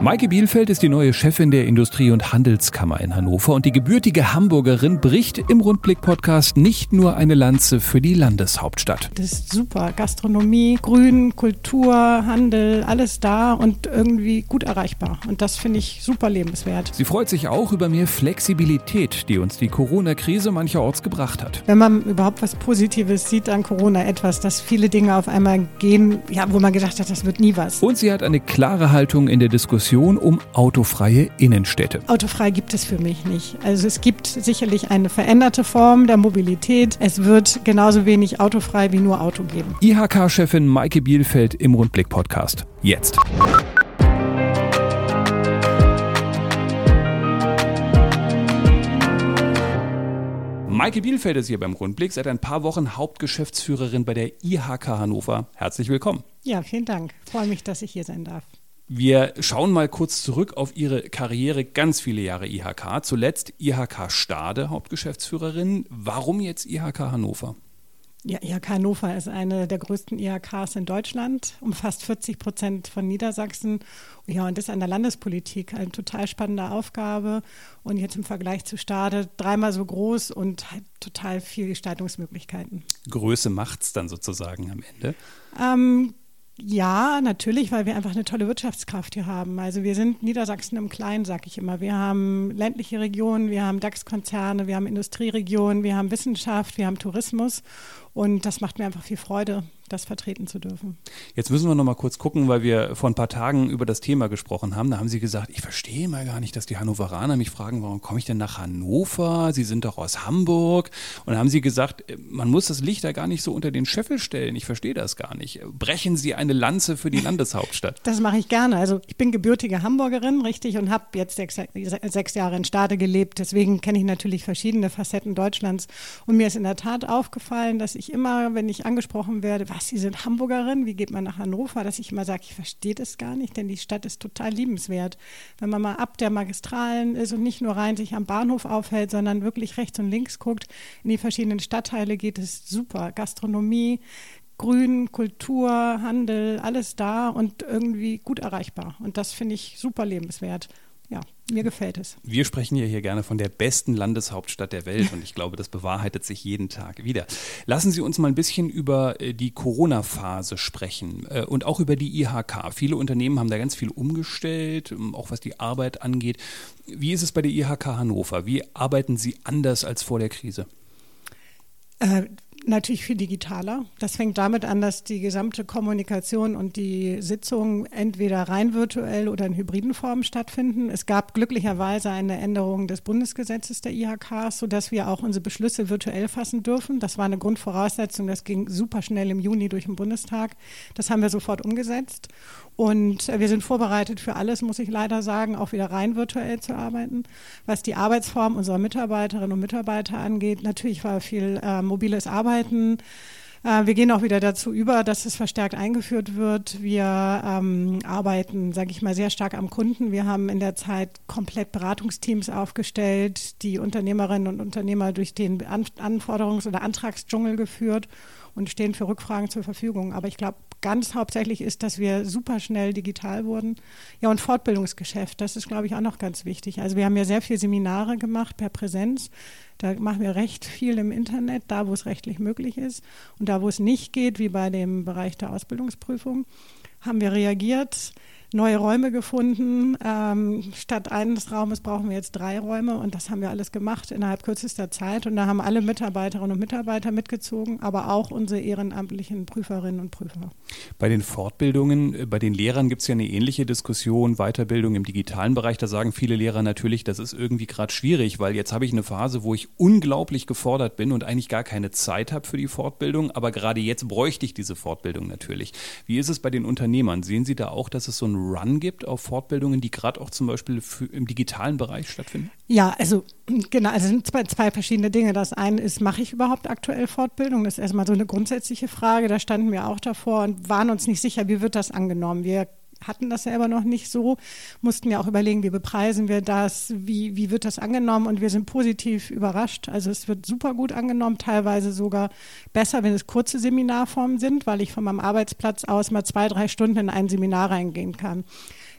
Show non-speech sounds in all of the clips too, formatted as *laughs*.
Maike Bielfeld ist die neue Chefin der Industrie- und Handelskammer in Hannover und die gebürtige Hamburgerin bricht im Rundblick-Podcast nicht nur eine Lanze für die Landeshauptstadt. Das ist super. Gastronomie, Grün, Kultur, Handel, alles da und irgendwie gut erreichbar. Und das finde ich super lebenswert. Sie freut sich auch über mehr Flexibilität, die uns die Corona-Krise mancherorts gebracht hat. Wenn man überhaupt was Positives sieht an Corona, etwas, dass viele Dinge auf einmal gehen, ja, wo man gedacht hat, das wird nie was. Und sie hat eine klare Haltung in der Diskussion um autofreie Innenstädte. Autofrei gibt es für mich nicht. Also es gibt sicherlich eine veränderte Form der Mobilität. Es wird genauso wenig autofrei wie nur Auto geben. IHK-Chefin Maike Bielfeld im Rundblick-Podcast. Jetzt. Maike Bielfeld ist hier beim Rundblick, seit ein paar Wochen Hauptgeschäftsführerin bei der IHK Hannover. Herzlich willkommen. Ja, vielen Dank. freue mich, dass ich hier sein darf. Wir schauen mal kurz zurück auf Ihre Karriere, ganz viele Jahre IHK. Zuletzt IHK Stade, Hauptgeschäftsführerin. Warum jetzt IHK Hannover? Ja, IHK Hannover ist eine der größten IHKs in Deutschland, umfasst 40 Prozent von Niedersachsen. Ja, und ist an der Landespolitik eine total spannende Aufgabe. Und jetzt im Vergleich zu Stade dreimal so groß und halt total viele Gestaltungsmöglichkeiten. Größe macht es dann sozusagen am Ende? Ähm, ja, natürlich, weil wir einfach eine tolle Wirtschaftskraft hier haben. Also wir sind Niedersachsen im Kleinen, sag ich immer. Wir haben ländliche Regionen, wir haben DAX-Konzerne, wir haben Industrieregionen, wir haben Wissenschaft, wir haben Tourismus. Und das macht mir einfach viel Freude, das vertreten zu dürfen. Jetzt müssen wir noch mal kurz gucken, weil wir vor ein paar Tagen über das Thema gesprochen haben. Da haben Sie gesagt, ich verstehe mal gar nicht, dass die Hannoveraner mich fragen, warum komme ich denn nach Hannover? Sie sind doch aus Hamburg. Und da haben Sie gesagt, man muss das Licht da gar nicht so unter den Scheffel stellen. Ich verstehe das gar nicht. Brechen Sie eine Lanze für die Landeshauptstadt. *laughs* Das mache ich gerne. Also ich bin gebürtige Hamburgerin, richtig, und habe jetzt sechs, sechs Jahre in Stade gelebt. Deswegen kenne ich natürlich verschiedene Facetten Deutschlands. Und mir ist in der Tat aufgefallen, dass ich immer, wenn ich angesprochen werde, was, Sie sind Hamburgerin, wie geht man nach Hannover, dass ich immer sage, ich verstehe das gar nicht, denn die Stadt ist total liebenswert. Wenn man mal ab der Magistralen ist und nicht nur rein sich am Bahnhof aufhält, sondern wirklich rechts und links guckt, in die verschiedenen Stadtteile geht es super. Gastronomie, Grün, Kultur, Handel, alles da und irgendwie gut erreichbar. Und das finde ich super lebenswert ja, mir gefällt es. Wir sprechen ja hier gerne von der besten Landeshauptstadt der Welt und ich glaube, das bewahrheitet sich jeden Tag wieder. Lassen Sie uns mal ein bisschen über äh, die Corona-Phase sprechen äh, und auch über die IHK. Viele Unternehmen haben da ganz viel umgestellt, ähm, auch was die Arbeit angeht. Wie ist es bei der IHK Hannover? Wie arbeiten Sie anders als vor der Krise? Äh, natürlich viel digitaler. Das fängt damit an, dass die gesamte Kommunikation und die Sitzungen entweder rein virtuell oder in hybriden Formen stattfinden. Es gab glücklicherweise eine Änderung des Bundesgesetzes der IHKs, sodass wir auch unsere Beschlüsse virtuell fassen dürfen. Das war eine Grundvoraussetzung. Das ging super schnell im Juni durch den Bundestag. Das haben wir sofort umgesetzt. Und wir sind vorbereitet für alles, muss ich leider sagen, auch wieder rein virtuell zu arbeiten. Was die Arbeitsform unserer Mitarbeiterinnen und Mitarbeiter angeht, natürlich war viel äh, mobiles Arbeiten. Äh, wir gehen auch wieder dazu über, dass es verstärkt eingeführt wird. Wir ähm, arbeiten, sage ich mal, sehr stark am Kunden. Wir haben in der Zeit komplett Beratungsteams aufgestellt, die Unternehmerinnen und Unternehmer durch den An Anforderungs- oder Antragsdschungel geführt und stehen für Rückfragen zur Verfügung. Aber ich glaube, ganz hauptsächlich ist, dass wir super schnell digital wurden. Ja, und Fortbildungsgeschäft, das ist, glaube ich, auch noch ganz wichtig. Also wir haben ja sehr viele Seminare gemacht per Präsenz. Da machen wir recht viel im Internet, da wo es rechtlich möglich ist. Und da wo es nicht geht, wie bei dem Bereich der Ausbildungsprüfung, haben wir reagiert neue Räume gefunden. Ähm, statt eines Raumes brauchen wir jetzt drei Räume und das haben wir alles gemacht innerhalb kürzester Zeit. Und da haben alle Mitarbeiterinnen und Mitarbeiter mitgezogen, aber auch unsere ehrenamtlichen Prüferinnen und Prüfer. Bei den Fortbildungen, äh, bei den Lehrern gibt es ja eine ähnliche Diskussion, Weiterbildung im digitalen Bereich. Da sagen viele Lehrer natürlich, das ist irgendwie gerade schwierig, weil jetzt habe ich eine Phase, wo ich unglaublich gefordert bin und eigentlich gar keine Zeit habe für die Fortbildung. Aber gerade jetzt bräuchte ich diese Fortbildung natürlich. Wie ist es bei den Unternehmern? Sehen Sie da auch, dass es so ein Run gibt auf Fortbildungen, die gerade auch zum Beispiel im digitalen Bereich stattfinden? Ja, also genau, also sind zwei, zwei verschiedene Dinge. Das eine ist, mache ich überhaupt aktuell Fortbildung? Das ist erstmal so eine grundsätzliche Frage. Da standen wir auch davor und waren uns nicht sicher, wie wird das angenommen. Wir hatten das selber noch nicht so, mussten ja auch überlegen, wie bepreisen wir das, wie, wie wird das angenommen und wir sind positiv überrascht. Also es wird super gut angenommen, teilweise sogar besser, wenn es kurze Seminarformen sind, weil ich von meinem Arbeitsplatz aus mal zwei, drei Stunden in ein Seminar reingehen kann.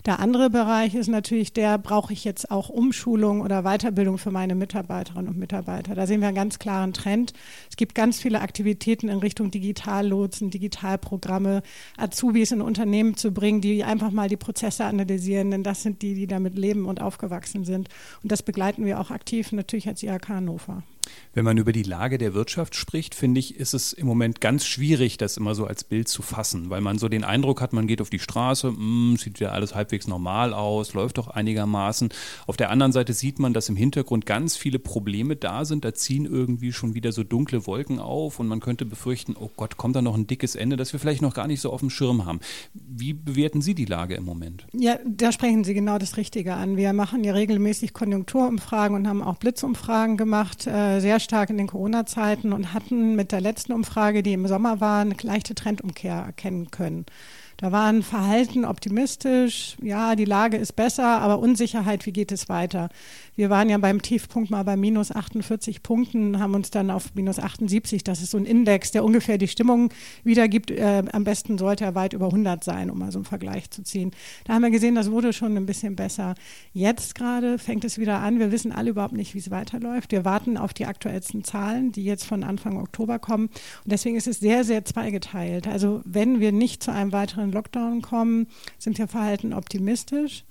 Der andere Bereich ist natürlich der, brauche ich jetzt auch Umschulung oder Weiterbildung für meine Mitarbeiterinnen und Mitarbeiter. Da sehen wir einen ganz klaren Trend. Es gibt ganz viele Aktivitäten in Richtung Digitallotsen, Digitalprogramme, Azubis in Unternehmen zu bringen, die einfach mal die Prozesse analysieren, denn das sind die, die damit leben und aufgewachsen sind. Und das begleiten wir auch aktiv natürlich als IHK Hannover. Wenn man über die Lage der Wirtschaft spricht, finde ich, ist es im Moment ganz schwierig, das immer so als Bild zu fassen, weil man so den Eindruck hat, man geht auf die Straße, mh, hm, sieht ja alles halbwegs normal aus, läuft doch einigermaßen. Auf der anderen Seite sieht man, dass im Hintergrund ganz viele Probleme da sind, da ziehen irgendwie schon wieder so dunkle Wolken auf und man könnte befürchten, oh Gott, kommt da noch ein dickes Ende, das wir vielleicht noch gar nicht so auf dem Schirm haben. Wie bewerten Sie die Lage im Moment? Ja, da sprechen Sie genau das Richtige an. Wir machen ja regelmäßig Konjunkturumfragen und haben auch Blitzumfragen gemacht. Äh, sehr stark in den Corona-Zeiten und hatten mit der letzten Umfrage, die im Sommer war, eine leichte Trendumkehr erkennen können. Da waren Verhalten optimistisch, ja, die Lage ist besser, aber Unsicherheit, wie geht es weiter? Wir waren ja beim Tiefpunkt mal bei minus 48 Punkten, haben uns dann auf minus 78, das ist so ein Index, der ungefähr die Stimmung wiedergibt. Äh, am besten sollte er weit über 100 sein, um mal so einen Vergleich zu ziehen. Da haben wir gesehen, das wurde schon ein bisschen besser. Jetzt gerade fängt es wieder an. Wir wissen alle überhaupt nicht, wie es weiterläuft. Wir warten auf die aktuellsten Zahlen, die jetzt von Anfang Oktober kommen. Und deswegen ist es sehr, sehr zweigeteilt. Also wenn wir nicht zu einem weiteren Lockdown kommen, sind wir verhalten optimistisch.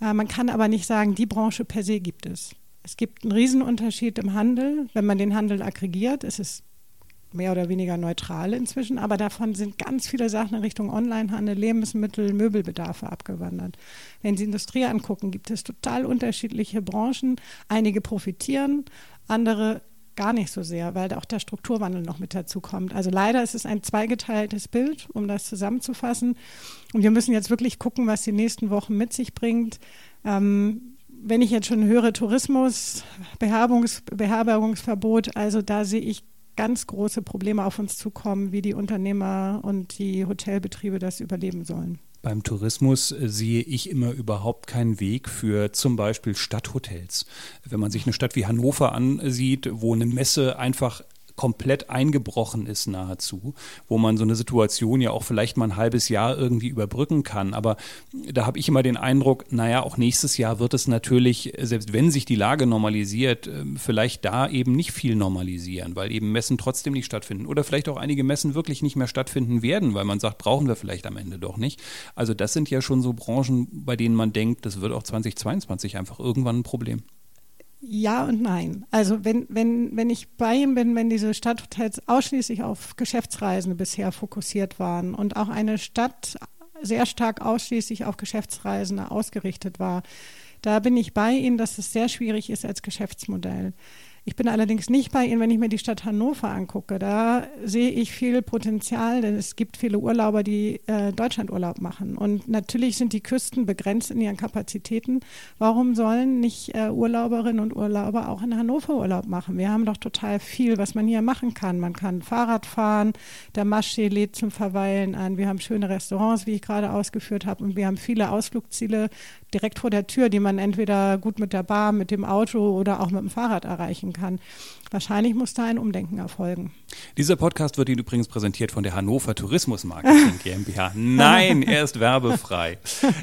Äh, man kann aber nicht sagen, die Branche per se gibt es. Es gibt einen Riesenunterschied im Handel. Wenn man den Handel aggregiert, ist es mehr oder weniger neutral inzwischen, aber davon sind ganz viele Sachen in Richtung Onlinehandel, Lebensmittel, Möbelbedarfe abgewandert. Wenn Sie Industrie angucken, gibt es total unterschiedliche Branchen. Einige profitieren, andere gar nicht so sehr, weil auch der Strukturwandel noch mit dazu kommt. Also leider ist es ein zweigeteiltes Bild, um das zusammenzufassen. Und wir müssen jetzt wirklich gucken, was die nächsten Wochen mit sich bringt. Ähm, wenn ich jetzt schon höre, Tourismus, Beherbergungs Beherbergungsverbot, also da sehe ich ganz große Probleme auf uns zukommen, wie die Unternehmer und die Hotelbetriebe das überleben sollen. Beim Tourismus äh, sehe ich immer überhaupt keinen Weg für zum Beispiel Stadthotels. Wenn man sich eine Stadt wie Hannover ansieht, wo eine Messe einfach komplett eingebrochen ist nahezu, wo man so eine Situation ja auch vielleicht mal ein halbes Jahr irgendwie überbrücken kann. Aber da habe ich immer den Eindruck, naja, auch nächstes Jahr wird es natürlich, selbst wenn sich die Lage normalisiert, ähm, vielleicht da eben nicht viel normalisieren, weil eben Messen trotzdem nicht stattfinden oder vielleicht auch einige Messen wirklich nicht mehr stattfinden werden, weil man sagt, brauchen wir vielleicht am Ende doch nicht. Also das sind ja schon so Branchen, bei denen man denkt, das wird auch 2022 einfach irgendwann ein Problem. Ja und nein. Also wenn, wenn, wenn ich bei ihm bin, wenn diese Stadthotels ausschließlich auf Geschäftsreisende bisher fokussiert waren und auch eine Stadt sehr stark ausschließlich auf Geschäftsreisende ausgerichtet war, da bin ich bei Ihnen, dass es sehr schwierig ist als Geschäftsmodell. Ich bin allerdings nicht bei Ihnen, wenn ich mir die Stadt Hannover angucke. Da sehe ich viel Potenzial, denn es gibt viele Urlauber, die äh, Deutschlandurlaub machen. Und natürlich sind die Küsten begrenzt in ihren Kapazitäten. Warum sollen nicht äh, Urlauberinnen und Urlauber auch in Hannover Urlaub machen? Wir haben doch total viel, was man hier machen kann. Man kann Fahrrad fahren, der Maschsee lädt zum Verweilen an. Wir haben schöne Restaurants, wie ich gerade ausgeführt habe. Und wir haben viele Ausflugsziele direkt vor der Tür, die man entweder gut mit der Bahn, mit dem Auto oder auch mit dem Fahrrad erreichen kann. Wahrscheinlich muss da ein Umdenken erfolgen. Dieser Podcast wird Ihnen übrigens präsentiert von der Hannover Tourismus Marketing *laughs* GmbH. Nein, er ist werbefrei.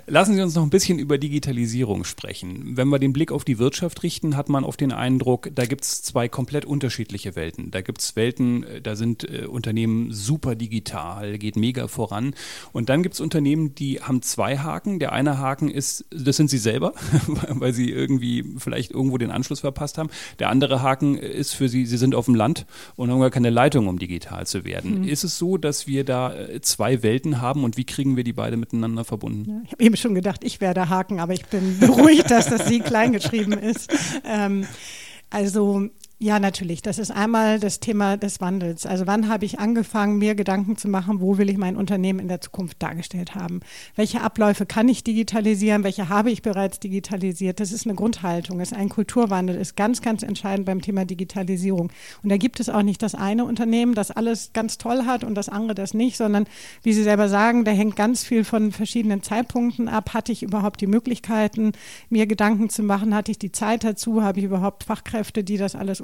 Lassen Sie uns noch ein bisschen über Digitalisierung sprechen. Wenn wir den Blick auf die Wirtschaft richten, hat man oft den Eindruck, da gibt es zwei komplett unterschiedliche Welten. Da gibt es Welten, äh, da sind äh, Unternehmen super digital, geht mega voran. Und dann gibt es Unternehmen, die haben zwei Haken. Der eine Haken ist, das sind sie selber, *laughs* weil sie irgendwie vielleicht irgendwo den Anschluss verpasst haben. Der andere Haken ist für sie, sie sind auf dem Land und haben gar keine Leitung, um digital zu werden. Mhm. Ist es so, dass wir da äh, zwei Welten haben und wie kriegen wir die beide miteinander verbunden? Ja, ich habe eben schon gedacht, ich wäre der Haken, aber ich bin beruhigt, dass das Sie klein geschrieben ist. Ähm, also Ja, natürlich. Das ist einmal das Thema des Wandels. Also wann habe ich angefangen, mir Gedanken zu machen, wo will ich mein Unternehmen in der Zukunft dargestellt haben? Welche Abläufe kann ich digitalisieren? Welche habe ich bereits digitalisiert? Das ist eine Grundhaltung, ist ein Kulturwandel, ist ganz, ganz entscheidend beim Thema Digitalisierung. Und da gibt es auch nicht das eine Unternehmen, das alles ganz toll hat und das andere das nicht, sondern wie Sie selber sagen, da hängt ganz viel von verschiedenen Zeitpunkten ab. Hatte ich überhaupt die Möglichkeiten, mir Gedanken zu machen? Hatte ich die Zeit dazu? Habe ich überhaupt Fachkräfte, die das alles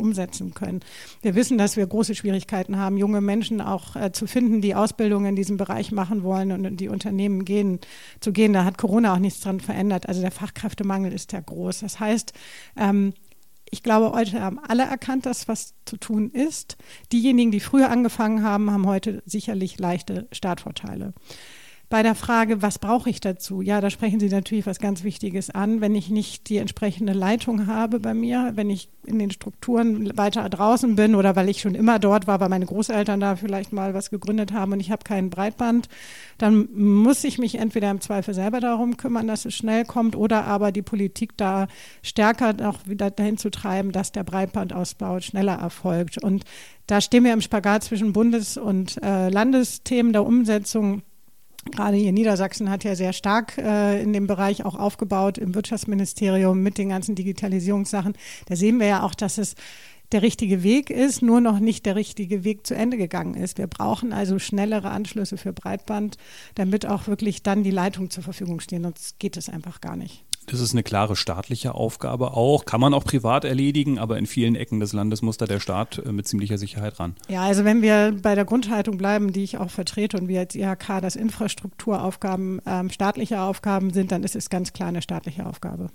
können. Wir wissen, dass wir große Schwierigkeiten haben, junge Menschen auch äh, zu finden, die Ausbildung in diesem Bereich machen wollen und in die Unternehmen gehen, zu gehen. Da hat Corona auch nichts dran verändert. Also der Fachkräftemangel ist ja groß. Das heißt, ähm, ich glaube, heute haben alle erkannt, dass was zu tun ist. Diejenigen, die früher angefangen haben, haben heute sicherlich leichte Startvorteile. Bei der Frage, was brauche ich dazu? Ja, da sprechen Sie natürlich was ganz Wichtiges an. Wenn ich nicht die entsprechende Leitung habe bei mir, wenn ich in den Strukturen weiter draußen bin oder weil ich schon immer dort war, weil meine Großeltern da vielleicht mal was gegründet haben und ich habe kein Breitband, dann muss ich mich entweder im Zweifel selber darum kümmern, dass es schnell kommt oder aber die Politik da stärker noch wieder dahin zu treiben, dass der Breitbandausbau schneller erfolgt. Und da stehen wir im Spagat zwischen Bundes- und äh, Landesthemen der Umsetzung Gerade hier Niedersachsen hat ja sehr stark äh, in dem Bereich auch aufgebaut im Wirtschaftsministerium mit den ganzen Digitalisierungssachen. Da sehen wir ja auch, dass es der richtige Weg ist, nur noch nicht der richtige Weg zu Ende gegangen ist. Wir brauchen also schnellere Anschlüsse für Breitband, damit auch wirklich dann die Leitungen zur Verfügung stehen. Sonst geht es einfach gar nicht. Das ist eine klare staatliche Aufgabe auch. Kann man auch privat erledigen, aber in vielen Ecken des Landes muss da der Staat äh, mit ziemlicher Sicherheit ran. Ja, also wenn wir bei der Grundhaltung bleiben, die ich auch vertrete und wir als IHK, dass Infrastrukturaufgaben ähm, staatliche Aufgaben sind, dann ist es ganz klar eine staatliche Aufgabe.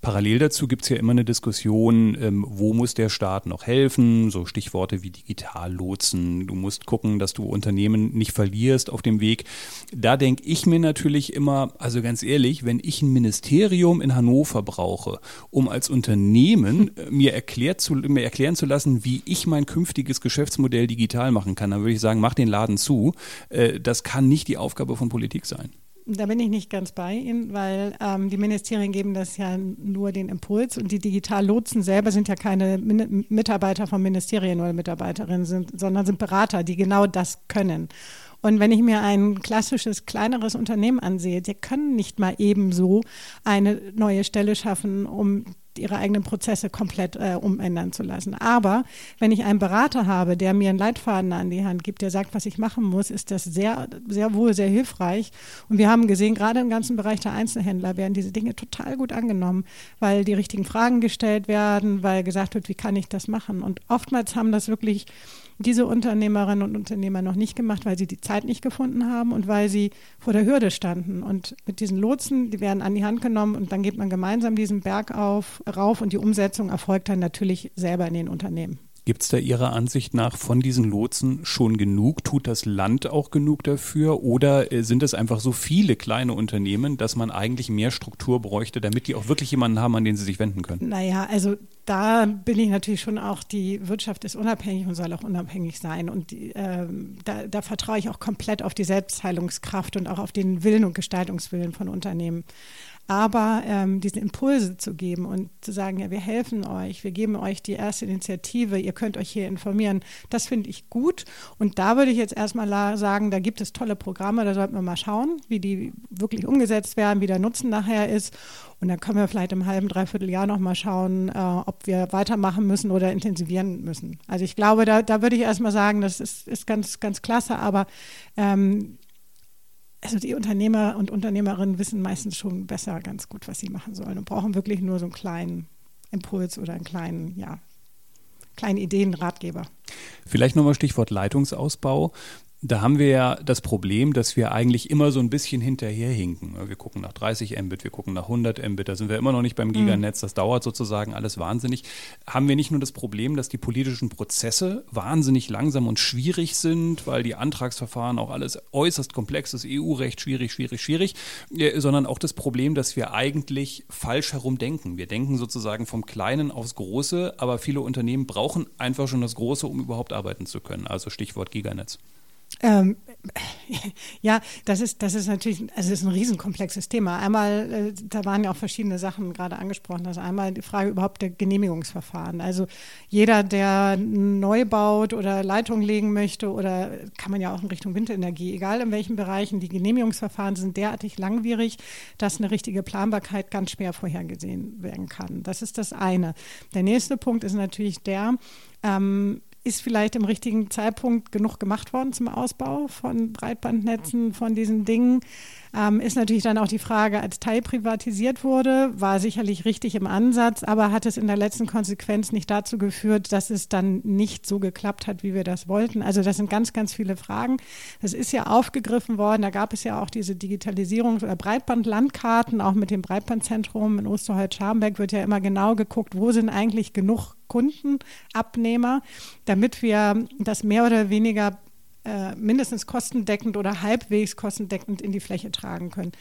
Parallel dazu gibt es ja immer eine Diskussion, ähm, wo muss der Staat noch helfen? So Stichworte wie Digitallotsen. Du musst gucken, dass du Unternehmen nicht verlierst auf dem Weg. Da denke ich mir natürlich immer, also ganz ehrlich, wenn ich ein Ministerium Studium in Hannover brauche, um als Unternehmen äh, mir, erklärt zu, mir erklären zu lassen, wie ich mein künftiges Geschäftsmodell digital machen kann, dann würde ich sagen, mach den Laden zu. Äh, das kann nicht die Aufgabe von Politik sein. Da bin ich nicht ganz bei Ihnen, weil ähm, die Ministerien geben das ja nur den Impuls und die Digitallotsen selber sind ja keine Min Mitarbeiter von Ministerien oder Mitarbeiterinnen, sind, sondern sind Berater, die genau das können. Und wenn ich mir ein klassisches, kleineres Unternehmen ansehe, die können nicht mal ebenso eine neue Stelle schaffen, um ihre eigenen Prozesse komplett äh, umändern zu lassen. Aber wenn ich einen Berater habe, der mir einen Leitfaden an die Hand gibt, der sagt, was ich machen muss, ist das sehr, sehr wohl sehr hilfreich. Und wir haben gesehen, gerade im ganzen Bereich der Einzelhändler werden diese Dinge total gut angenommen, weil die richtigen Fragen gestellt werden, weil gesagt wird, wie kann ich das machen? Und oftmals haben das wirklich diese Unternehmerinnen und Unternehmer noch nicht gemacht, weil sie die Zeit nicht gefunden haben und weil sie vor der Hürde standen. Und mit diesen Lotsen, die werden an die Hand genommen und dann geht man gemeinsam diesen Berg auf, rauf und die Umsetzung erfolgt dann natürlich selber in den Unternehmen. Gibt es da Ihrer Ansicht nach von diesen Lotsen schon genug? Tut das Land auch genug dafür? Oder äh, sind es einfach so viele kleine Unternehmen, dass man eigentlich mehr Struktur bräuchte, damit die auch wirklich jemanden haben, an den sie sich wenden können? Naja, also da bin ich natürlich schon auch, die Wirtschaft ist unabhängig und soll auch unabhängig sein. Und äh, da, da vertraue ich auch komplett auf die Selbstheilungskraft und auch auf den Willen und Gestaltungswillen von Unternehmen. Aber ähm, diese Impulse zu geben und zu sagen, ja, wir helfen euch, wir geben euch die erste Initiative, ihr könnt euch hier informieren, das finde ich gut. Und da würde ich jetzt erstmal sagen, da gibt es tolle Programme, da sollten wir mal schauen, wie die wirklich umgesetzt werden, wie der Nutzen nachher ist. Und dann können wir vielleicht im halben, dreiviertel Jahr nochmal schauen, äh, ob wir weitermachen müssen oder intensivieren müssen. Also ich glaube, da, da würde ich erstmal sagen, das ist, ist ganz, ganz klasse, aber ähm, also die Unternehmer und Unternehmerinnen wissen meistens schon besser ganz gut, was sie machen sollen und brauchen wirklich nur so einen kleinen Impuls oder einen kleinen, ja, kleinen Ideen, Ratgeber. Vielleicht nochmal Stichwort Leitungsausbau. Da haben wir ja das Problem, dass wir eigentlich immer so ein bisschen hinterherhinken. Wir gucken nach 30 Mbit, wir gucken nach 100 Mbit, da sind wir immer noch nicht beim mhm. Giganetz, das dauert sozusagen alles wahnsinnig. Haben wir nicht nur das Problem, dass die politischen Prozesse wahnsinnig langsam und schwierig sind, weil die Antragsverfahren auch alles äußerst komplex ist, EU-Recht schwierig, schwierig, schwierig, äh, sondern auch das Problem, dass wir eigentlich falsch herum denken. Wir denken sozusagen vom Kleinen aufs Große, aber viele Unternehmen brauchen einfach schon das Große, um überhaupt arbeiten zu können. Also Stichwort Giganetz. Ähm, *laughs* ja, das ist, das ist natürlich, also es ist ein riesenkomplexes Thema. Einmal, äh, da waren ja auch verschiedene Sachen gerade angesprochen. Also einmal die Frage überhaupt der Genehmigungsverfahren. Also jeder, der neu baut oder Leitung legen möchte oder kann man ja auch in Richtung Windenergie, egal in welchen Bereichen, die Genehmigungsverfahren sind derartig langwierig, dass eine richtige Planbarkeit ganz schwer vorhergesehen werden kann. Das ist das eine. Der nächste Punkt ist natürlich der, ähm, ist vielleicht im richtigen Zeitpunkt genug gemacht worden zum Ausbau von Breitbandnetzen, von diesen Dingen. Ähm, ist natürlich dann auch die Frage, als Teil privatisiert wurde, war sicherlich richtig im Ansatz, aber hat es in der letzten Konsequenz nicht dazu geführt, dass es dann nicht so geklappt hat, wie wir das wollten? Also das sind ganz, ganz viele Fragen. Das ist ja aufgegriffen worden. Da gab es ja auch diese Digitalisierung oder Breitbandlandkarten, auch mit dem Breitbandzentrum in Osterholz-Scharmbeck wird ja immer genau geguckt, wo sind eigentlich genug Kundenabnehmer, damit wir das mehr oder weniger äh, mindestens kostendeckend oder halbwegs kostendeckend in die Fläche tragen können.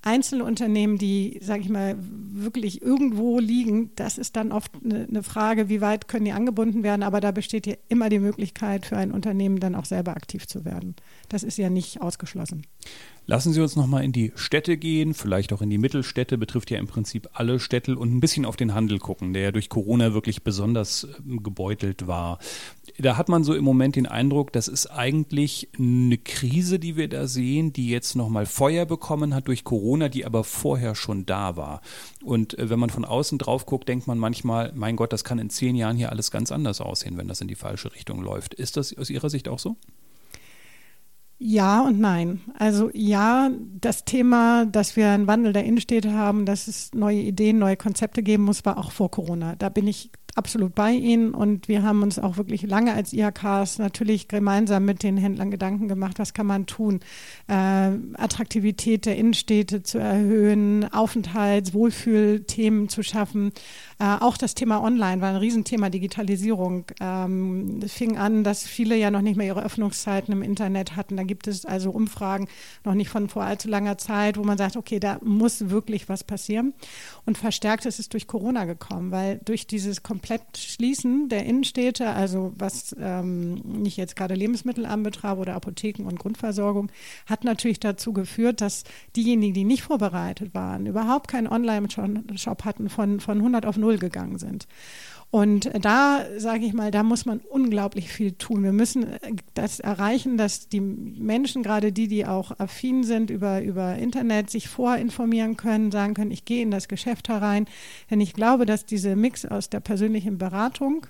Einzelne Unternehmen, die, sage ich mal, wirklich irgendwo liegen, das ist dann oft eine, eine Frage, wie weit können die angebunden werden. Aber da besteht ja immer die Möglichkeit für ein Unternehmen dann auch selber aktiv zu werden. Das ist ja nicht ausgeschlossen. Lassen Sie uns nochmal in die Städte gehen, vielleicht auch in die Mittelstädte, betrifft ja im Prinzip alle Städte und ein bisschen auf den Handel gucken, der ja durch Corona wirklich besonders ähm, gebeutelt war. Da hat man so im Moment den Eindruck, das ist eigentlich eine Krise, die wir da sehen, die jetzt nochmal Feuer bekommen hat durch Corona, die aber vorher schon da war. Und äh, wenn man von außen drauf guckt, denkt man manchmal, mein Gott, das kann in zehn Jahren hier alles ganz anders aussehen, wenn das in die falsche Richtung läuft. Ist das aus Ihrer Sicht auch so? Ja und nein. Also ja, das Thema, dass wir einen Wandel der Innenstädte haben, dass es neue Ideen, neue Konzepte geben muss, war auch vor Corona. Da bin ich absolut bei Ihnen und wir haben uns auch wirklich lange als IHKs natürlich gemeinsam mit den Händlern Gedanken gemacht, was kann man tun, äh, Attraktivität der Innenstädte zu erhöhen, Aufenthalts-, Wohlfühlthemen zu schaffen. Äh, auch das Thema Online war ein Riesenthema, Digitalisierung. Ähm, es fing an, dass viele ja noch nicht mehr ihre Öffnungszeiten im Internet hatten. Da gibt es also Umfragen noch nicht von vor allzu langer Zeit, wo man sagt, okay, da muss wirklich was passieren. Und verstärkt ist es durch Corona gekommen, weil durch dieses komplett Schließen der Innenstädte, also was ähm, nicht jetzt gerade Lebensmittel anbetraf oder Apotheken und Grundversorgung, hat natürlich dazu geführt, dass diejenigen, die nicht vorbereitet waren, überhaupt keinen Online-Shop hatten, von, von 100 auf 0 gegangen sind. Und da sage ich mal, da muss man unglaublich viel tun. Wir müssen äh, das erreichen, dass die Menschen, gerade die, die auch affin sind über, über Internet, sich vorinformieren können, sagen können, ich gehe in das Geschäft herein. Denn ich glaube, dass diese Mix aus der persönlichen Beratung,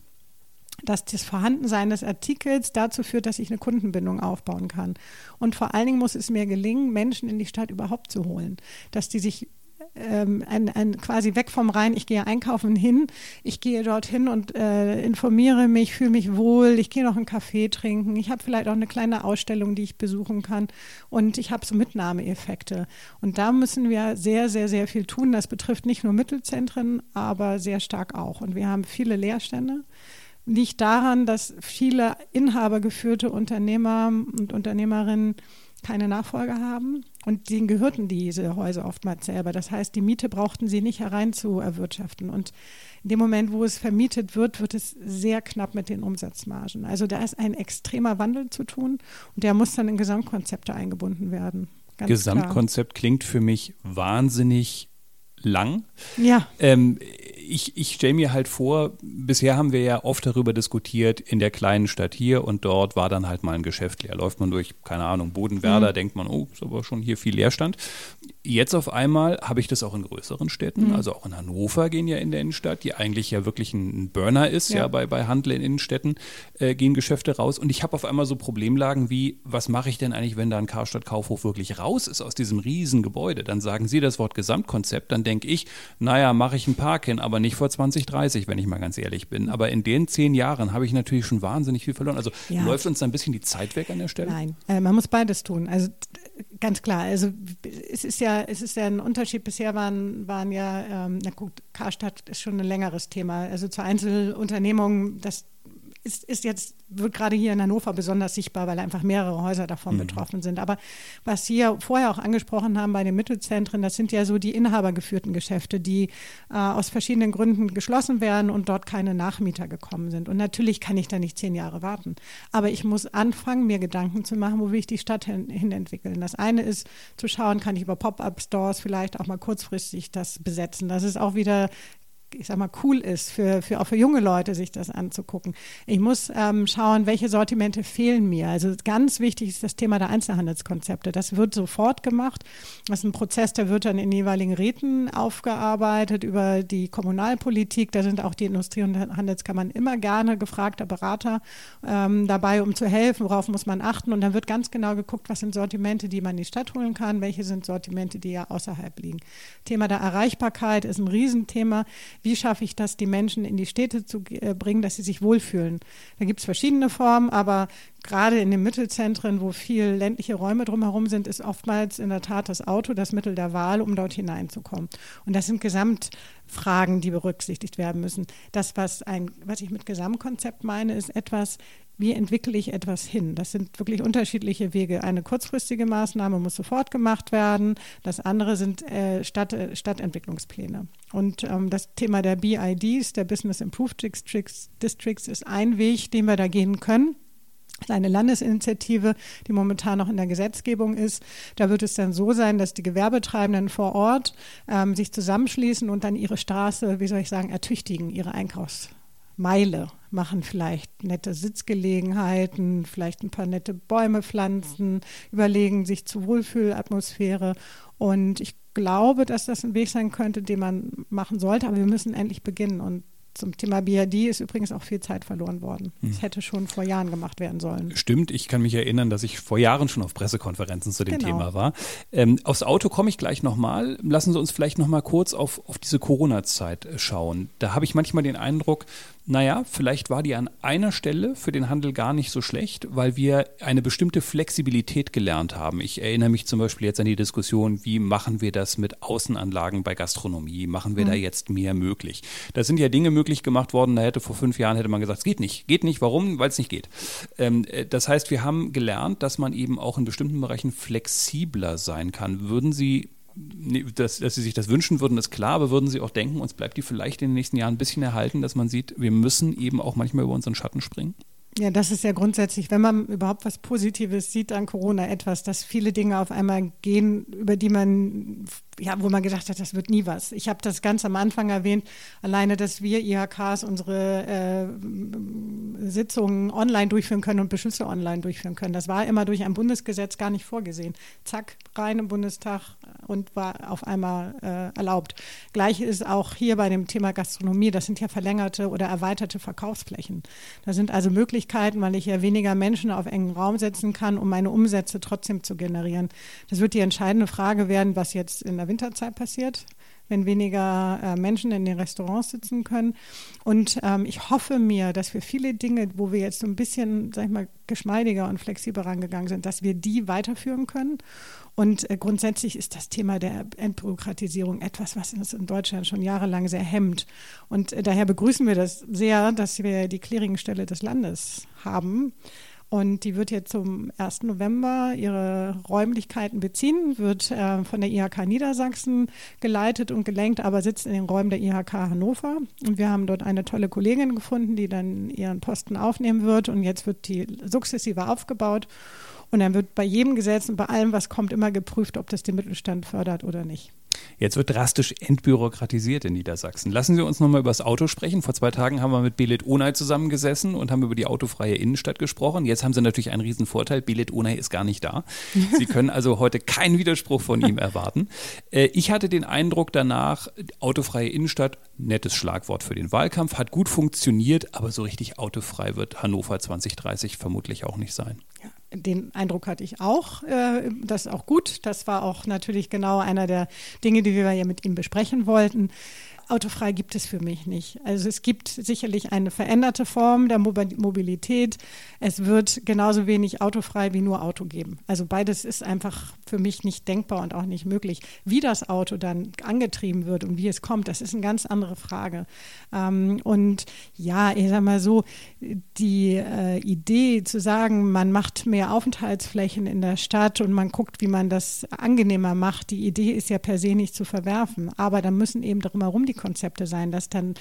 dass das Vorhandensein des Artikels dazu führt, dass ich eine Kundenbindung aufbauen kann. Und vor allen Dingen muss es mir gelingen, Menschen in die Stadt überhaupt zu holen, dass die sich ähm, ein, ein, quasi weg vom Rhein, ich gehe einkaufen hin, ich gehe dorthin und äh, informiere mich, fühle mich wohl, ich gehe noch einen Kaffee trinken, ich habe vielleicht auch eine kleine Ausstellung, die ich besuchen kann und ich habe so Mitnahmeeffekte. Und da müssen wir sehr, sehr, sehr viel tun. Das betrifft nicht nur Mittelzentren, aber sehr stark auch. Und wir haben viele Leerstände liegt daran, dass viele inhabergeführte Unternehmer und Unternehmerinnen keine Nachfolger haben und denen gehörten diese Häuser oftmals selber. Das heißt, die Miete brauchten sie nicht herein zu erwirtschaften. Und in dem Moment, wo es vermietet wird, wird es sehr knapp mit den Umsatzmargen. Also da ist ein extremer Wandel zu tun und der muss dann in Gesamtkonzepte eingebunden werden. Gesamtkonzept klar. klingt für mich wahnsinnig lang. Ja. Ähm, ich, ich stelle mir halt vor, bisher haben wir ja oft darüber diskutiert, in der kleinen Stadt hier und dort war dann halt mal ein Geschäft leer. Läuft man durch, keine Ahnung, Bodenwerder, mhm. denkt man, oh, ist aber schon hier viel Leerstand. Jetzt auf einmal habe ich das auch in größeren Städten, mhm. also auch in Hannover gehen ja in der Innenstadt, die eigentlich ja wirklich ein Burner ist, ja, ja bei, bei Handel in Innenstädten, äh, gehen Geschäfte raus. Und ich habe auf einmal so Problemlagen wie, was mache ich denn eigentlich, wenn da ein Karstadt Kaufhof wirklich raus ist aus diesem riesen Gebäude? Dann sagen Sie das Wort Gesamtkonzept, dann denke ich, naja, mache ich einen Park hin, aber nicht vor 2030, wenn ich mal ganz ehrlich bin. Aber in den zehn Jahren habe ich natürlich schon wahnsinnig viel verloren. Also ja. läuft uns da ein bisschen die Zeit weg an der Stelle? Nein, äh, man muss beides tun. Also ganz klar, also es ist ja es ist ja ein Unterschied. Bisher waren, waren ja, ähm, na gut, Karstadt ist schon ein längeres Thema. Also zur Einzelunternehmung, das ist, ist jetzt, wird gerade hier in Hannover besonders sichtbar, weil einfach mehrere Häuser davon mhm. betroffen sind. Aber was Sie ja vorher auch angesprochen haben bei den Mittelzentren, das sind ja so die inhabergeführten Geschäfte, die äh, aus verschiedenen Gründen geschlossen werden und dort keine Nachmieter gekommen sind. Und natürlich kann ich da nicht zehn Jahre warten. Aber ich muss anfangen, mir Gedanken zu machen, wo will ich die Stadt hin, hin entwickeln. Das eine ist zu schauen, kann ich über Pop-up-Stores vielleicht auch mal kurzfristig das besetzen. Das ist auch wieder ich sag mal, cool ist, für, für auch für junge Leute, sich das anzugucken. Ich muss ähm, schauen, welche Sortimente fehlen mir. Also ganz wichtig ist das Thema der Einzelhandelskonzepte. Das wird sofort gemacht. Das ist ein Prozess, der wird dann in jeweiligen Räten aufgearbeitet über die Kommunalpolitik. Da sind auch die Industrie- und Handelskammern immer gerne gefragter Berater ähm, dabei, um zu helfen, worauf muss man achten. Und dann wird ganz genau geguckt, was sind Sortimente, die man in die Stadt holen kann, welche sind Sortimente, die ja außerhalb liegen. Thema der Erreichbarkeit ist ein Riesenthema wie schaffe ich das, die Menschen in die Städte zu äh, bringen, dass sie sich wohlfühlen. Da gibt es verschiedene Formen, aber gerade in den Mittelzentren, wo viel ländliche Räume drumherum sind, ist oftmals in der Tat das Auto das Mittel der Wahl, um dort hineinzukommen. Und das sind Gesamtfragen, die berücksichtigt werden müssen. Das, was, ein, was ich mit Gesamtkonzept meine, ist etwas, wie entwickle ich etwas hin? Das sind wirklich unterschiedliche Wege. Eine kurzfristige Maßnahme muss sofort gemacht werden. Das andere sind äh, Stadt, äh, Stadtentwicklungspläne. Und ähm, das Thema der BIDs, der Business Improved Districts, ist ein Weg, den wir da gehen können eine Landesinitiative, die momentan noch in der Gesetzgebung ist. Da wird es dann so sein, dass die Gewerbetreibenden vor Ort ähm, sich zusammenschließen und dann ihre Straße, wie soll ich sagen, ertüchtigen, ihre Einkaufs Meile, machen vielleicht nette Sitzgelegenheiten, vielleicht ein paar nette Bäume pflanzen, überlegen sich zur Wohlfühlatmosphäre. Und ich glaube, dass das ein Weg sein könnte, den man machen sollte, aber wir müssen endlich beginnen. Und zum Thema BRD ist übrigens auch viel Zeit verloren worden. Das hm. hätte schon vor Jahren gemacht werden sollen. Stimmt, ich kann mich erinnern, dass ich vor Jahren schon auf Pressekonferenzen zu dem genau. Thema war. Ähm, aufs Auto komme ich gleich nochmal. Lassen Sie uns vielleicht nochmal kurz auf, auf diese Corona-Zeit schauen. Da habe ich manchmal den Eindruck, naja, vielleicht war die an einer Stelle für den Handel gar nicht so schlecht, weil wir eine bestimmte Flexibilität gelernt haben. Ich erinnere mich zum Beispiel jetzt an die Diskussion, wie machen wir das mit Außenanlagen bei Gastronomie? Machen wir mhm. da jetzt mehr möglich? Da sind ja Dinge möglich gemacht worden, da hätte vor fünf Jahren hätte man gesagt, es geht nicht. Geht nicht, warum? Weil es nicht geht. Ähm, äh, das heißt, wir haben gelernt, dass man eben auch in bestimmten Bereichen flexibler sein kann. Würden Sie dass, dass Sie sich das wünschen würden, ist klar, aber würden Sie auch denken, uns bleibt die vielleicht in den nächsten Jahren ein bisschen erhalten, dass man sieht, wir müssen eben auch manchmal über unseren Schatten springen? Ja, das ist ja grundsätzlich, wenn man überhaupt was Positives sieht an Corona, etwas, dass viele Dinge auf einmal gehen, über die man ja, wo man gedacht hat, das wird nie was. Ich habe das ganz am Anfang erwähnt, alleine, dass wir IHKs unsere äh, Sitzungen online durchführen können und Beschlüsse online durchführen können. Das war immer durch ein Bundesgesetz gar nicht vorgesehen. Zack, rein im Bundestag und war auf einmal äh, erlaubt. Gleich ist auch hier bei dem Thema Gastronomie, das sind ja verlängerte oder erweiterte Verkaufsflächen. Da sind also Möglichkeiten, weil ich ja weniger Menschen auf engen Raum setzen kann, um meine Umsätze trotzdem zu generieren. Das wird die entscheidende Frage werden, was jetzt in der Winterzeit passiert, wenn weniger äh, Menschen in den Restaurants sitzen können. Und ähm, ich hoffe mir, dass wir viele Dinge, wo wir jetzt so ein bisschen, sag ich mal, geschmeidiger und flexibler rangegangen sind, dass wir die weiterführen können. Und äh, grundsätzlich ist das Thema der Entbürokratisierung etwas, was uns in Deutschland schon jahrelang sehr hemmt. Und äh, daher begrüßen wir das sehr, dass wir die Clearingstelle des Landes haben und die wird jetzt zum 1. November ihre Räumlichkeiten beziehen, wird äh, von der IHK Niedersachsen geleitet und gelenkt, aber sitzt in den Räumen der IHK Hannover. Und wir haben dort eine tolle Kollegin gefunden, die dann ihren Posten aufnehmen wird. Und jetzt wird die sukzessive aufgebaut. Und dann wird bei jedem Gesetz und bei allem, was kommt, immer geprüft, ob das den Mittelstand fördert oder nicht. Jetzt wird drastisch entbürokratisiert in Niedersachsen. Lassen Sie uns nochmal über das Auto sprechen. Vor zwei Tagen haben wir mit Belit Onay zusammengesessen und haben über die autofreie Innenstadt gesprochen. Jetzt haben Sie natürlich einen riesen Vorteil. Belit Onay ist gar nicht da. *laughs* Sie können also heute keinen Widerspruch von ihm erwarten. Äh, ich hatte den Eindruck danach, autofreie Innenstadt, nettes Schlagwort für den Wahlkampf, hat gut funktioniert, aber so richtig autofrei wird Hannover 2030 vermutlich auch nicht sein. Ja den Eindruck hatte ich auch. Äh, das ist auch gut. Das war auch natürlich genau einer der Dinge, die wir ja mit ihm besprechen wollten. Autofrei gibt es für mich nicht. Also es gibt sicherlich eine veränderte Form der Mobilität. Es wird genauso wenig autofrei wie nur Auto geben. Also beides ist einfach für mich nicht denkbar und auch nicht möglich. Wie das Auto dann angetrieben wird und wie es kommt, das ist eine ganz andere Frage. Ähm, und ja, ich sag mal so, die äh, Idee zu sagen, man macht mehr Aufenthaltsflächen in der Stadt und man guckt, wie man das angenehmer macht, die Idee ist ja per se nicht zu verwerfen. Aber da müssen eben drumherum die Konzepte sein, dass dann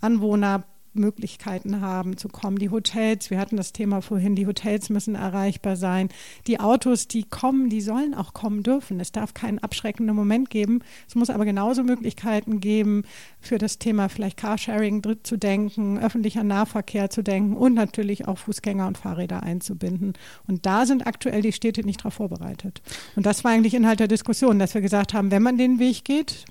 Anwohner Möglichkeiten haben zu kommen. Die Hotels, wir hatten das Thema vorhin, die Hotels müssen erreichbar sein. Die Autos, die kommen, die sollen auch kommen dürfen. Es darf keinen abschreckenden Moment geben. Es muss aber genauso Möglichkeiten geben, für das Thema vielleicht Carsharing zu denken, öffentlicher Nahverkehr zu denken und natürlich auch Fußgänger und Fahrräder einzubinden. Und da sind aktuell die Städte nicht darauf vorbereitet. Und das war eigentlich Inhalt der Diskussion, dass wir gesagt haben, wenn man den Weg geht,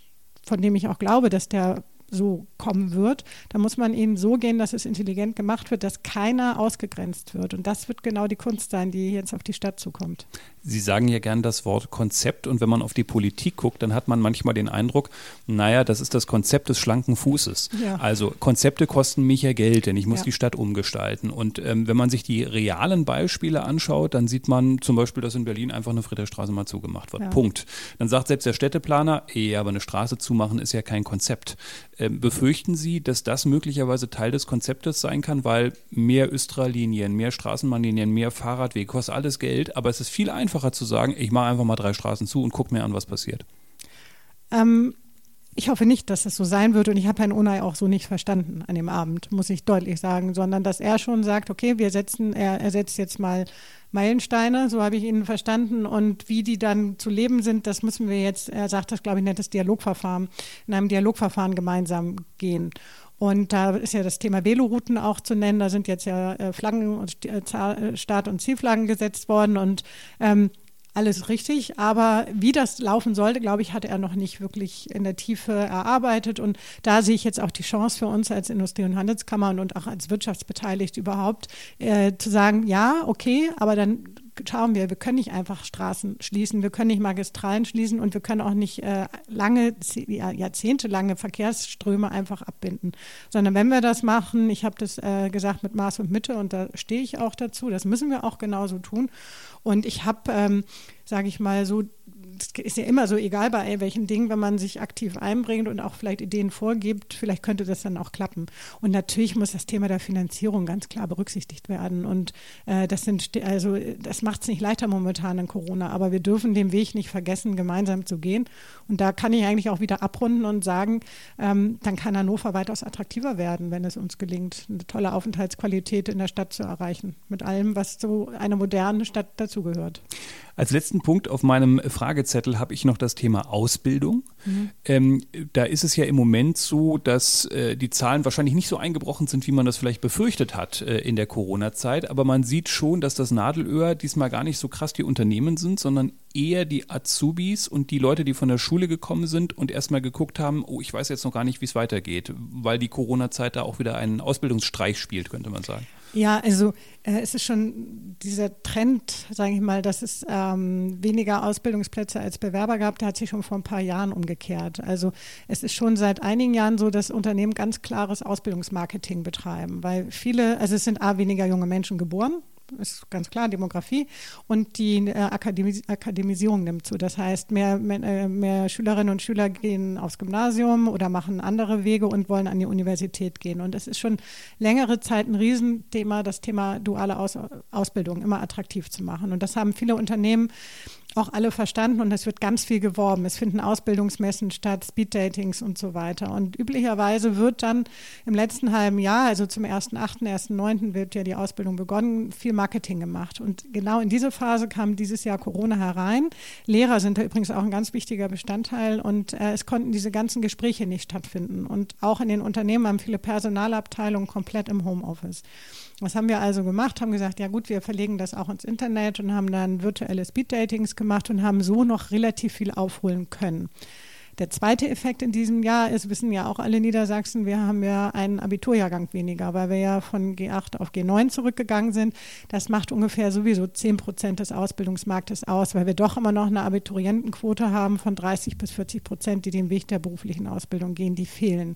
von dem ich auch glaube, dass der so kommen wird, dann muss man ihn so gehen, dass es intelligent gemacht wird, dass keiner ausgegrenzt wird. Und das wird genau die Kunst sein, die jetzt auf die Stadt zukommt. Sie sagen ja gern das Wort Konzept und wenn man auf die Politik guckt, dann hat man manchmal den Eindruck, naja, das ist das Konzept des schlanken Fußes. Ja. Also Konzepte kosten mich ja Geld, denn ich muss ja. die Stadt umgestalten. Und ähm, wenn man sich die realen Beispiele anschaut, dann sieht man zum Beispiel, dass in Berlin einfach eine Friedrichstraße mal zugemacht wird. Ja. Punkt. Dann sagt selbst der Städteplaner, eh, aber eine Straße zumachen ist ja kein Konzept. Ähm, befürchten Sie, dass das möglicherweise Teil des Konzeptes sein kann, weil mehr Östra-Linien, mehr Straßenbahnlinien, mehr Fahrradwege kostet alles Geld, aber es ist viel einfacher zu sagen, ich mache einfach mal drei Straßen zu und gucke mir an, was passiert? Ähm, ich hoffe nicht, dass es so sein wird und ich habe Herrn Unai auch so nicht verstanden an dem Abend, muss ich deutlich sagen, sondern dass er schon sagt, okay, wir setzen, er, er setzt jetzt mal Meilensteine, so habe ich ihn verstanden und wie die dann zu leben sind, das müssen wir jetzt, er sagt das, glaube ich, nettes Dialogverfahren, in einem Dialogverfahren gemeinsam gehen. Und da ist ja das Thema Velorouten auch zu nennen. Da sind jetzt ja äh, Flaggen und äh, äh, Start- und Zielflaggen gesetzt worden und ähm, alles richtig. Aber wie das laufen sollte, glaube ich, hat er noch nicht wirklich in der Tiefe erarbeitet. Und da sehe ich jetzt auch die Chance für uns als Industrie- und Handelskammer und, auch als Wirtschaftsbeteiligt überhaupt, äh, zu sagen, ja, okay, aber dann schauen wir, wir können nicht einfach Straßen schließen, wir können nicht Magistralen schließen und wir können auch nicht äh, lange, jahrzehntelange Verkehrsströme einfach abbinden. Sondern wenn wir das machen, ich habe das äh, gesagt mit Maß und Mitte und da stehe ich auch dazu, das müssen wir auch genauso tun. Und ich habe, ähm, sage ich mal, so ist ja immer so egal bei welchen Dingen, wenn man sich aktiv einbringt und auch vielleicht Ideen vorgibt, vielleicht könnte das dann auch klappen. Und natürlich muss das Thema der Finanzierung ganz klar berücksichtigt werden. Und äh, das sind also das macht es nicht leichter momentan in Corona, aber wir dürfen den Weg nicht vergessen, gemeinsam zu gehen. Und da kann ich eigentlich auch wieder abrunden und sagen, ähm, dann kann Hannover weitaus attraktiver werden, wenn es uns gelingt, eine tolle Aufenthaltsqualität in der Stadt zu erreichen, mit allem, was zu einer modernen Stadt dazugehört. Als letzten Punkt auf meinem Fragezettel habe ich noch das Thema Ausbildung. Mhm. Ähm, da ist es ja im Moment so, dass äh, die Zahlen wahrscheinlich nicht so eingebrochen sind, wie man das vielleicht befürchtet hat äh, in der Corona-Zeit. Aber man sieht schon, dass das Nadelöhr diesmal gar nicht so krass die Unternehmen sind, sondern eher die Azubis und die Leute, die von der Schule gekommen sind und erstmal geguckt haben, oh, ich weiß jetzt noch gar nicht, wie es weitergeht, weil die Corona-Zeit da auch wieder einen Ausbildungsstreich spielt, könnte man sagen. Ja, also äh, es ist schon dieser Trend, sage ich mal, dass es ähm, weniger Ausbildungsplätze als Bewerber gab, der hat sich schon vor ein paar Jahren umgekehrt. Also es ist schon seit einigen Jahren so, dass Unternehmen ganz klares Ausbildungsmarketing betreiben, weil viele, also es sind A, weniger junge Menschen geboren, ist ganz klar, Demografie und die äh, Akademis Akademisierung nimmt zu. Das heißt, mehr, mehr, äh, mehr, Schülerinnen und Schüler gehen aufs Gymnasium oder machen andere Wege und wollen an die Universität gehen. Und es ist schon längere Zeit ein Riesenthema, das Thema duale Aus Ausbildung immer attraktiv zu machen. Und das haben viele Unternehmen auch alle verstanden und es wird ganz viel geworben. Es finden Ausbildungsmessen statt, Speeddatings und so weiter. Und üblicherweise wird dann im letzten halben Jahr, also zum 1.8., 1.9. wird ja die Ausbildung begonnen, viel Marketing gemacht. Und genau in diese Phase kam dieses Jahr Corona herein. Lehrer sind da übrigens auch ein ganz wichtiger Bestandteil und äh, es konnten diese ganzen Gespräche nicht stattfinden. Und auch in den Unternehmen haben viele Personalabteilungen komplett im Homeoffice. Was haben wir also gemacht? Haben gesagt, ja gut, wir verlegen das auch ins Internet und haben dann virtuelle Speeddatings gemacht und haben so noch relativ viel aufholen können. Der zweite Effekt in diesem Jahr ist, wissen ja auch alle Niedersachsen, wir haben ja einen Abiturjahrgang weniger, weil wir ja von G8 auf G9 zurückgegangen sind. Das macht ungefähr sowieso 10 Prozent des Ausbildungsmarktes aus, weil wir doch immer noch eine Abiturientenquote haben von 30 bis 40 Prozent, die den Weg der beruflichen Ausbildung gehen, die fehlen.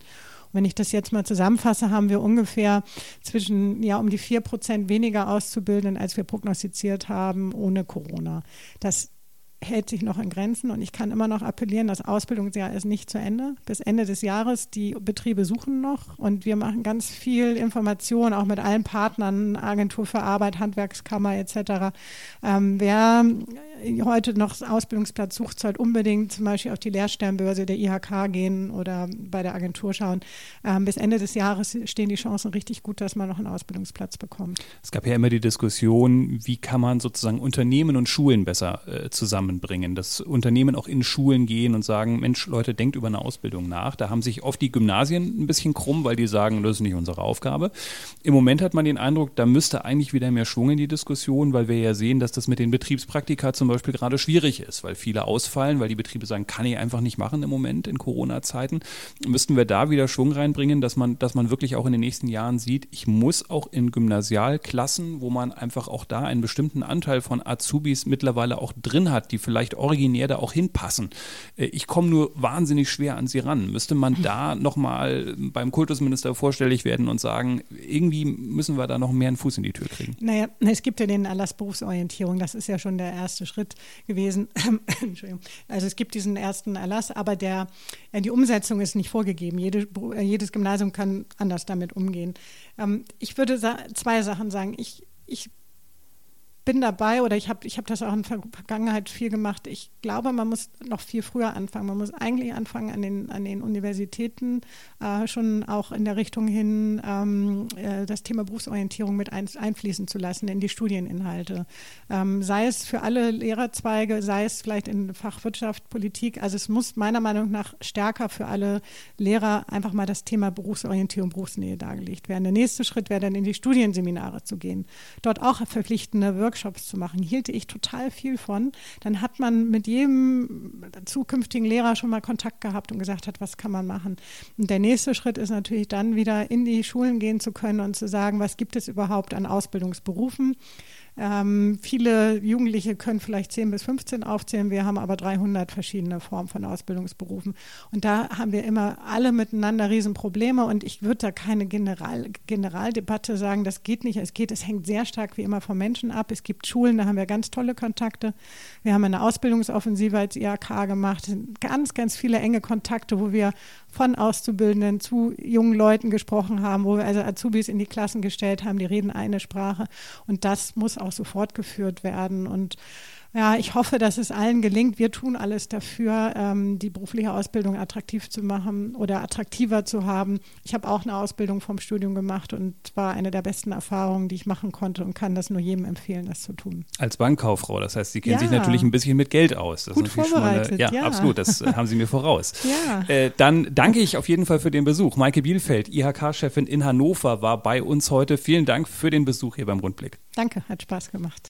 Wenn ich das jetzt mal zusammenfasse, haben wir ungefähr zwischen ja um die vier Prozent weniger Auszubildenden, als wir prognostiziert haben, ohne Corona. Das hält sich noch in Grenzen und ich kann immer noch appellieren, das Ausbildungsjahr ist nicht zu Ende. Bis Ende des Jahres, die Betriebe suchen noch und wir machen ganz viel Information, auch mit allen Partnern, Agentur für Arbeit, Handwerkskammer etc. Ähm, wer heute noch Ausbildungsplatz sucht, sollte unbedingt zum Beispiel auf die Lehrsternbörse der IHK gehen oder bei der Agentur schauen. Ähm, bis Ende des Jahres stehen die Chancen richtig gut, dass man noch einen Ausbildungsplatz bekommt. Es gab ja immer die Diskussion, wie kann man sozusagen Unternehmen und Schulen besser äh, zusammenbringen, dass Unternehmen auch in Schulen gehen und sagen, Mensch, Leute, denkt über eine Ausbildung nach. Da haben sich oft die Gymnasien ein bisschen krumm, weil die sagen, das ist nicht unsere Aufgabe. Im Moment hat man den Eindruck, da müsste eigentlich wieder mehr Schwung in die Diskussion, weil wir ja sehen, dass das mit den Betriebspraktika zum Beispiel gerade schwierig ist, weil viele ausfallen, weil die Betriebe sagen, kann ich einfach nicht machen im Moment in Corona-Zeiten. Müssten wir da wieder Schwung reinbringen, dass man, dass man wirklich auch in den nächsten Jahren sieht, ich muss auch in Gymnasialklassen, wo man einfach auch da einen bestimmten Anteil von Azubis mittlerweile auch drin hat, die vielleicht originär da auch hinpassen. Äh, ich komme nur wahnsinnig schwer an sie ran. Müsste man da nochmal beim Kultusminister vorstellig werden und sagen, irgendwie müssen wir da noch mehr einen Fuß in die Tür kriegen? Naja, es gibt ja den Erlass Berufsorientierung, das ist ja schon der erste Schritt gewesen. *clears throat* Entschuldigung. Also es gibt diesen ersten Erlass, aber der, die Umsetzung ist nicht vorgegeben. Jede, jedes Gymnasium kann anders damit umgehen. Ähm, ich würde zwei Sachen sagen. Ich, ich bin dabei oder ich habe ich hab das auch in der Vergangenheit viel gemacht. Ich glaube, man muss noch viel früher anfangen. Man muss eigentlich anfangen an den, an den Universitäten, äh, schon auch in der Richtung hin, ähm, äh, das Thema Berufsorientierung mit ein, einfließen zu lassen in die Studieninhalte. Ähm, sei es für alle Lehrerzweige, sei es vielleicht in Fachwirtschaft, Politik. Also es muss meiner Meinung nach stärker für alle Lehrer einfach mal das Thema Berufsorientierung, Berufsnähe dargelegt werden. Der nächste Schritt wäre dann in die Studienseminare zu gehen. Dort auch verpflichtende Wirkung Workshops zu machen, hielte ich total viel von. Dann hat man mit jedem zukünftigen Lehrer schon mal Kontakt gehabt und gesagt hat, was kann man machen. Und der nächste Schritt ist natürlich dann wieder in die Schulen gehen zu können und zu sagen, was gibt es überhaupt an Ausbildungsberufen. Ähm, viele Jugendliche können vielleicht 10 bis 15 aufzählen. Wir haben aber 300 verschiedene Formen von Ausbildungsberufen. Und da haben wir immer alle miteinander Riesenprobleme. Und ich würde da keine General, Generaldebatte sagen, das geht nicht. Es geht, es hängt sehr stark wie immer vom Menschen ab. Es gibt Schulen, da haben wir ganz tolle Kontakte. Wir haben eine Ausbildungsoffensive als IHK gemacht. Ganz, ganz viele enge Kontakte, wo wir von Auszubildenden zu jungen Leuten gesprochen haben, wo wir also Azubis in die Klassen gestellt haben, die reden eine Sprache. Und das muss auch so fortgeführt werden. Und ja, ich hoffe, dass es allen gelingt. Wir tun alles dafür, ähm, die berufliche Ausbildung attraktiv zu machen oder attraktiver zu haben. Ich habe auch eine Ausbildung vom Studium gemacht und war eine der besten Erfahrungen, die ich machen konnte und kann das nur jedem empfehlen, das zu tun. Als Bankkauffrau, das heißt, Sie kennen ja. sich natürlich ein bisschen mit Geld aus. Das Gut vorbereitet, eine, ja, ja, absolut, das haben Sie mir voraus. *laughs* ja. Äh, dann danke ich auf jeden Fall für den Besuch. Maike Bielfeld, IHK-Chefin in Hannover, war bei uns heute. Vielen Dank für den Besuch hier beim Rundblick. Danke, hat Spaß gemacht.